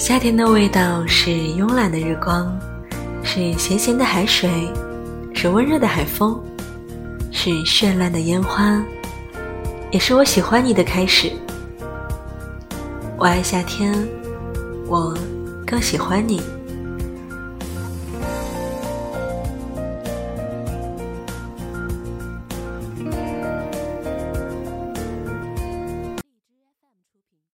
夏天的味道是慵懒的日光是咸咸的海水是温热的海风是绚烂的烟花也是我喜欢你的开始。我爱夏天我更喜欢你。